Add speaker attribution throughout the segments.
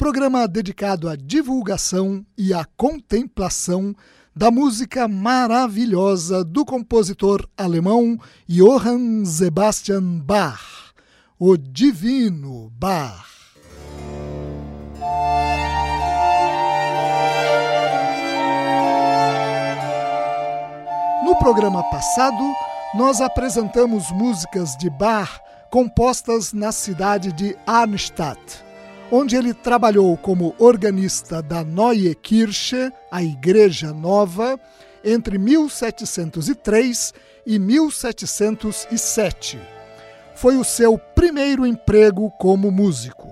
Speaker 1: programa dedicado à divulgação e à contemplação da música maravilhosa do compositor alemão Johann Sebastian Bach, o Divino Bach. No programa passado, nós apresentamos músicas de Bach compostas na cidade de Arnstadt onde ele trabalhou como organista da Neue Kirche, a Igreja Nova, entre 1703 e 1707. Foi o seu primeiro emprego como músico.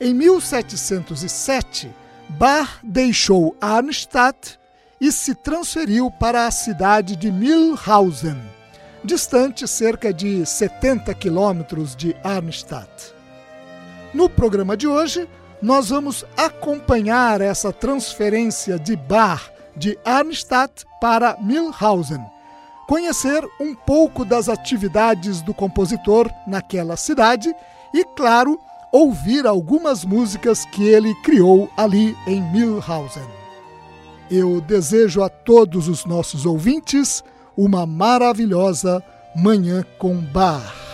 Speaker 1: Em 1707, Bach deixou Arnstadt e se transferiu para a cidade de Mühlhausen, distante cerca de 70 quilômetros de Arnstadt. No programa de hoje, nós vamos acompanhar essa transferência de Bach de Arnstadt para Milhausen, conhecer um pouco das atividades do compositor naquela cidade e, claro, ouvir algumas músicas que ele criou ali em Milhausen. Eu desejo a todos os nossos ouvintes uma maravilhosa Manhã com Bach.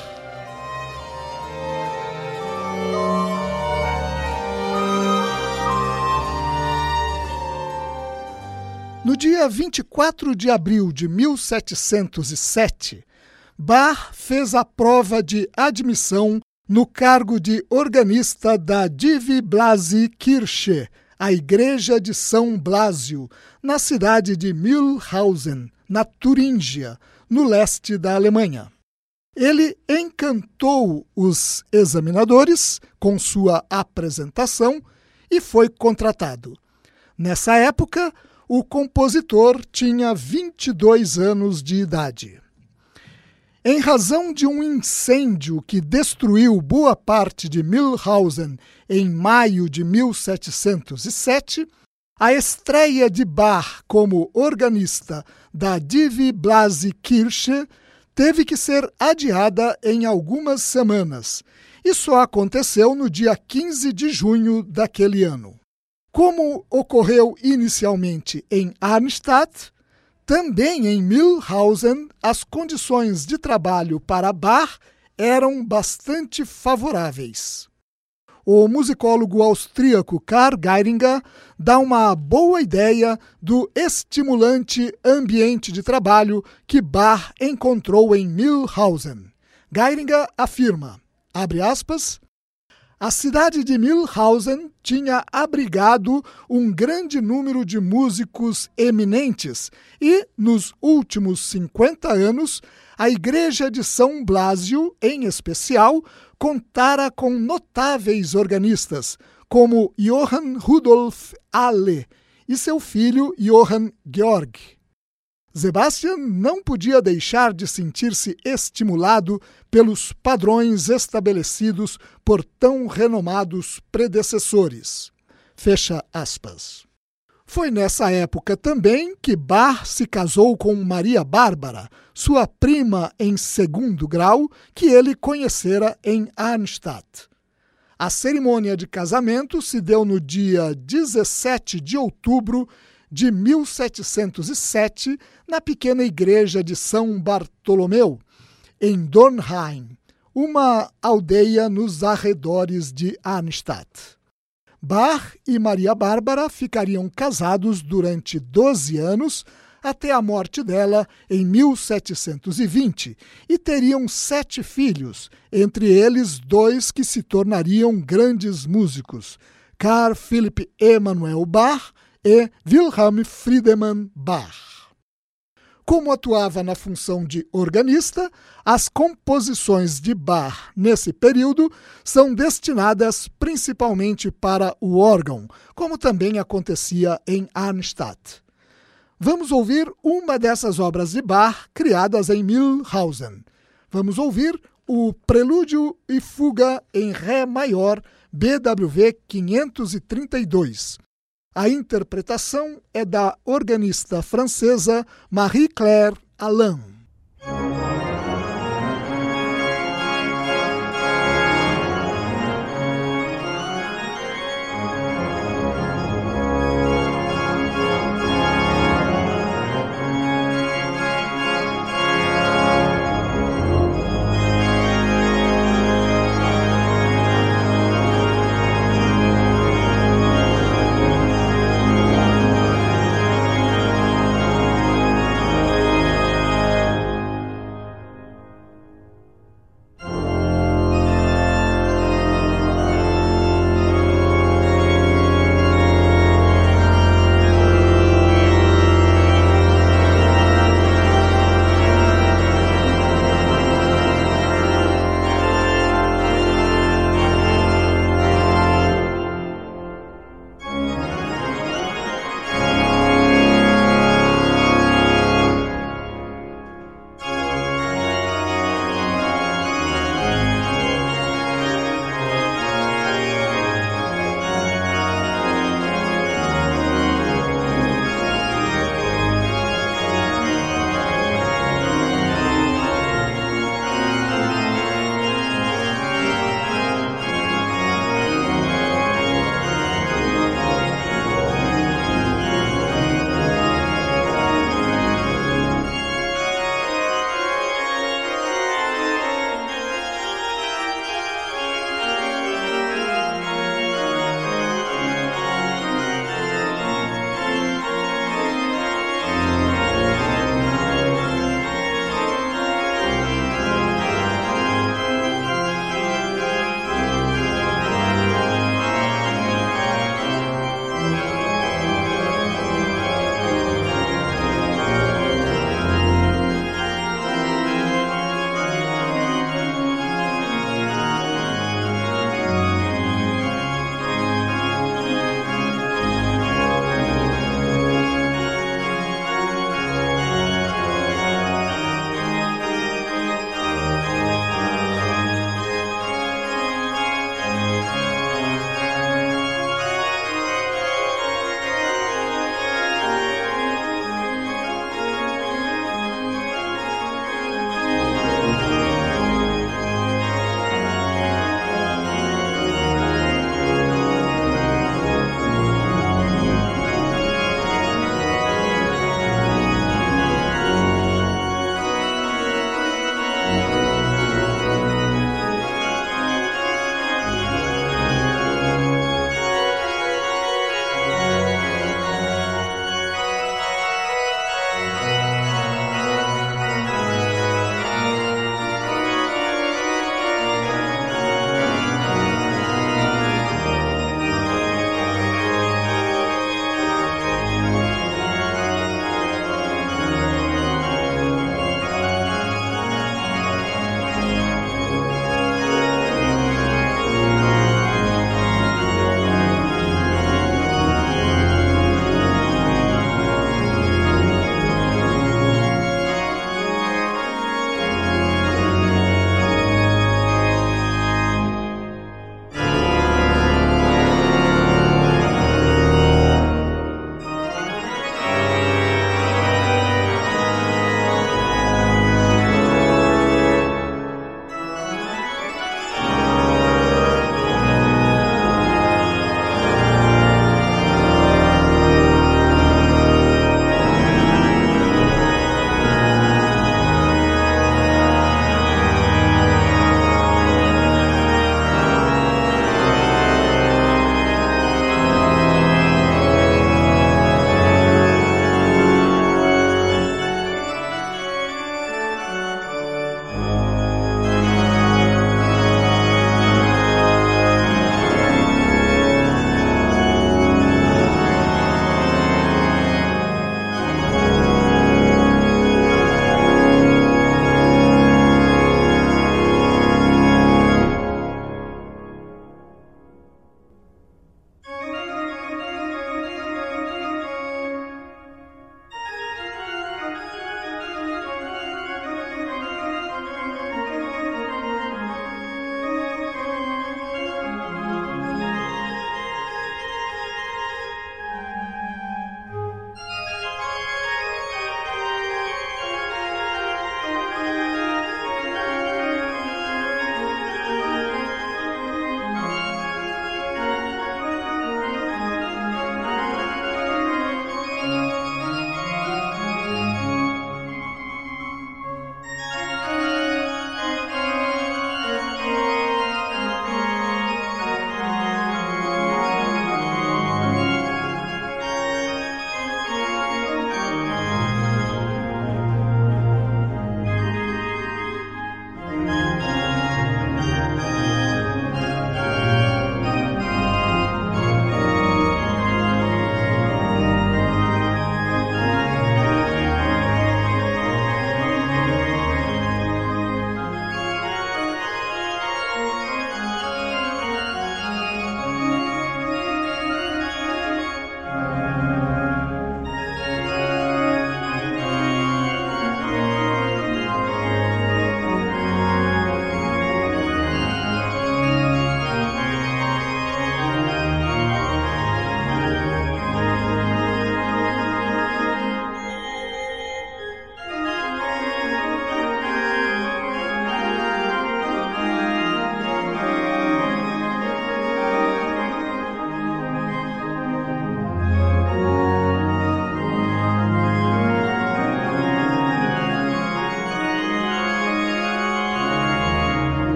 Speaker 1: No dia 24 de abril de 1707, Bach fez a prova de admissão no cargo de organista da Divi Blasi Kirche, a Igreja de São Blasio, na cidade de Mühlhausen, na Turíngia, no leste da Alemanha. Ele encantou os examinadores com sua apresentação e foi contratado. Nessa época, o compositor tinha 22 anos de idade. Em razão de um incêndio que destruiu boa parte de Milhausen em maio de 1707, a estreia de Bach como organista da Divi Blasi Kirche teve que ser adiada em algumas semanas, só aconteceu no dia 15 de junho daquele ano. Como ocorreu inicialmente em Arnstadt, também em Mühlhausen as condições de trabalho para Bach eram bastante favoráveis. O musicólogo austríaco Karl Geiringer dá uma boa ideia do estimulante ambiente de trabalho que Bach encontrou em Mühlhausen. Geiringer afirma, abre aspas, a cidade de Milhausen tinha abrigado um grande número de músicos eminentes e, nos últimos 50 anos, a Igreja de São Blasio, em especial, contara com notáveis organistas, como Johann Rudolf Alle e seu filho Johann Georg. Sebastian não podia deixar de sentir-se estimulado pelos padrões estabelecidos por tão renomados predecessores. Fecha aspas. Foi nessa época também que Bach se casou com Maria Bárbara, sua prima em segundo grau, que ele conhecera em Arnstadt. A cerimônia de casamento se deu no dia 17 de outubro de 1707 na pequena igreja de São Bartolomeu, em Dornheim, uma aldeia nos arredores de Arnstadt. Bach e Maria Bárbara ficariam casados durante 12 anos até a morte dela em 1720 e teriam sete filhos, entre eles dois que se tornariam grandes músicos, Carl Philipp Emanuel Bach e Wilhelm Friedemann Bach. Como atuava na função de organista, as composições de Bach nesse período são destinadas principalmente para o órgão, como também acontecia em Arnstadt. Vamos ouvir uma dessas obras de Bach criadas em Milhausen. Vamos ouvir o Prelúdio e Fuga em Ré maior, BWV 532. A interpretação é da organista francesa Marie-Claire Alain.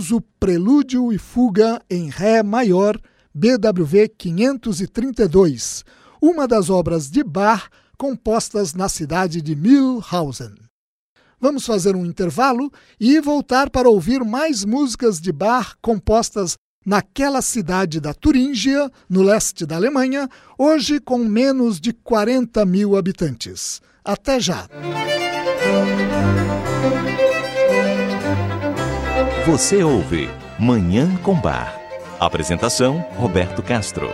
Speaker 1: Ouvimos o Prelúdio e Fuga em Ré maior, BWV 532, uma das obras de Bach compostas na cidade de Mühlhausen. Vamos fazer um intervalo e voltar para ouvir mais músicas de Bach compostas naquela cidade da Turíngia, no leste da Alemanha, hoje com menos de 40 mil habitantes. Até já!
Speaker 2: Você ouve Manhã com Bar. Apresentação: Roberto Castro.